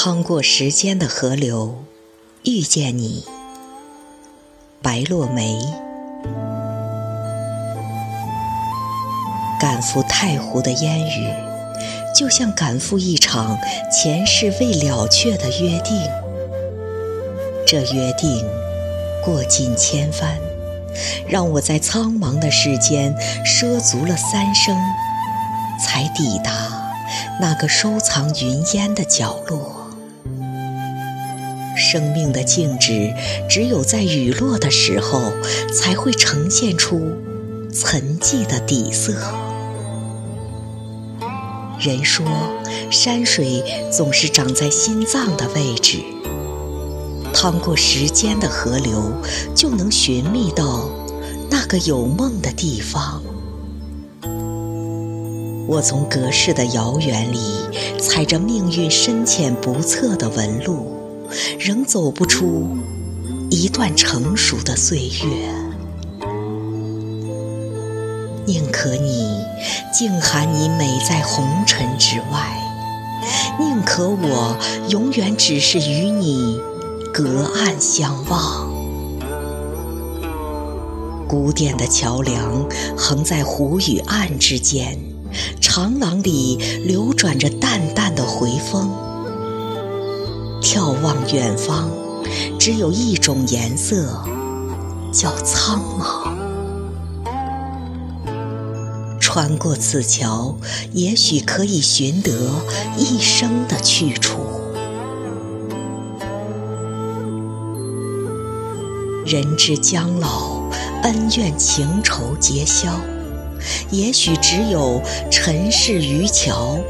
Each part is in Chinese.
趟过时间的河流，遇见你，白落梅。赶赴太湖的烟雨，就像赶赴一场前世未了却的约定。这约定过尽千帆，让我在苍茫的世间涉足了三生，才抵达那个收藏云烟的角落。生命的静止，只有在雨落的时候，才会呈现出沉寂的底色。人说，山水总是长在心脏的位置。趟过时间的河流，就能寻觅到那个有梦的地方。我从隔世的遥远里，踩着命运深浅不测的纹路。仍走不出一段成熟的岁月，宁可你静含你美在红尘之外，宁可我永远只是与你隔岸相望。古典的桥梁横在湖与岸之间，长廊里流转着淡淡的回风。眺望远方，只有一种颜色，叫苍茫。穿过此桥，也许可以寻得一生的去处。人至将老，恩怨情仇皆消，也许只有尘世渔樵。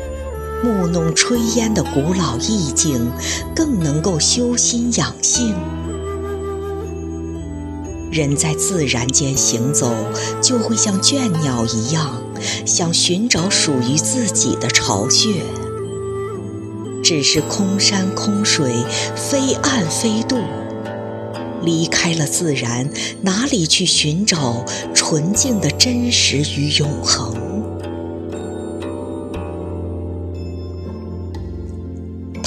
暮弄炊烟的古老意境，更能够修心养性。人在自然间行走，就会像倦鸟一样，想寻找属于自己的巢穴。只是空山空水，非岸非渡，离开了自然，哪里去寻找纯净的真实与永恒？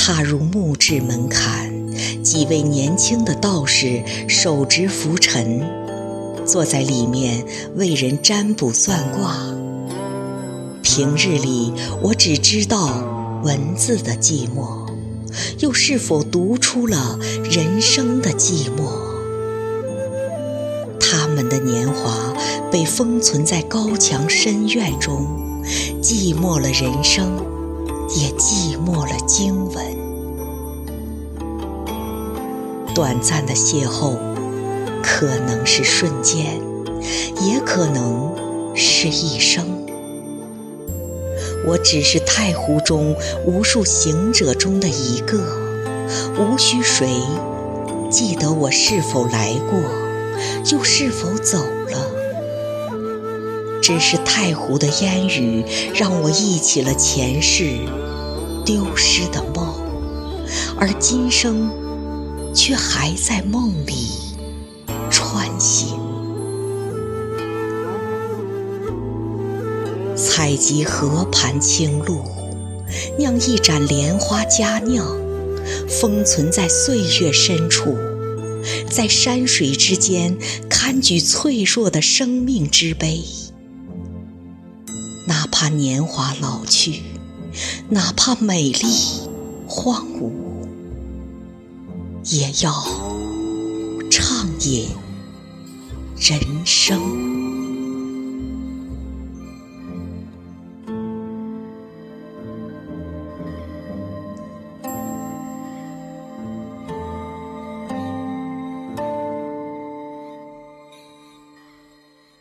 踏入墓志门槛，几位年轻的道士手执拂尘，坐在里面为人占卜算卦。平日里，我只知道文字的寂寞，又是否读出了人生的寂寞？他们的年华被封存在高墙深院中，寂寞了人生，也寂寞了经文。短暂的邂逅，可能是瞬间，也可能是一生。我只是太湖中无数行者中的一个，无需谁记得我是否来过，又是否走了。只是太湖的烟雨，让我忆起了前世丢失的梦，而今生。却还在梦里穿行，采集河畔青露，酿一盏莲花佳酿，封存在岁月深处，在山水之间堪举脆弱的生命之杯。哪怕年华老去，哪怕美丽荒芜。也要畅饮人生。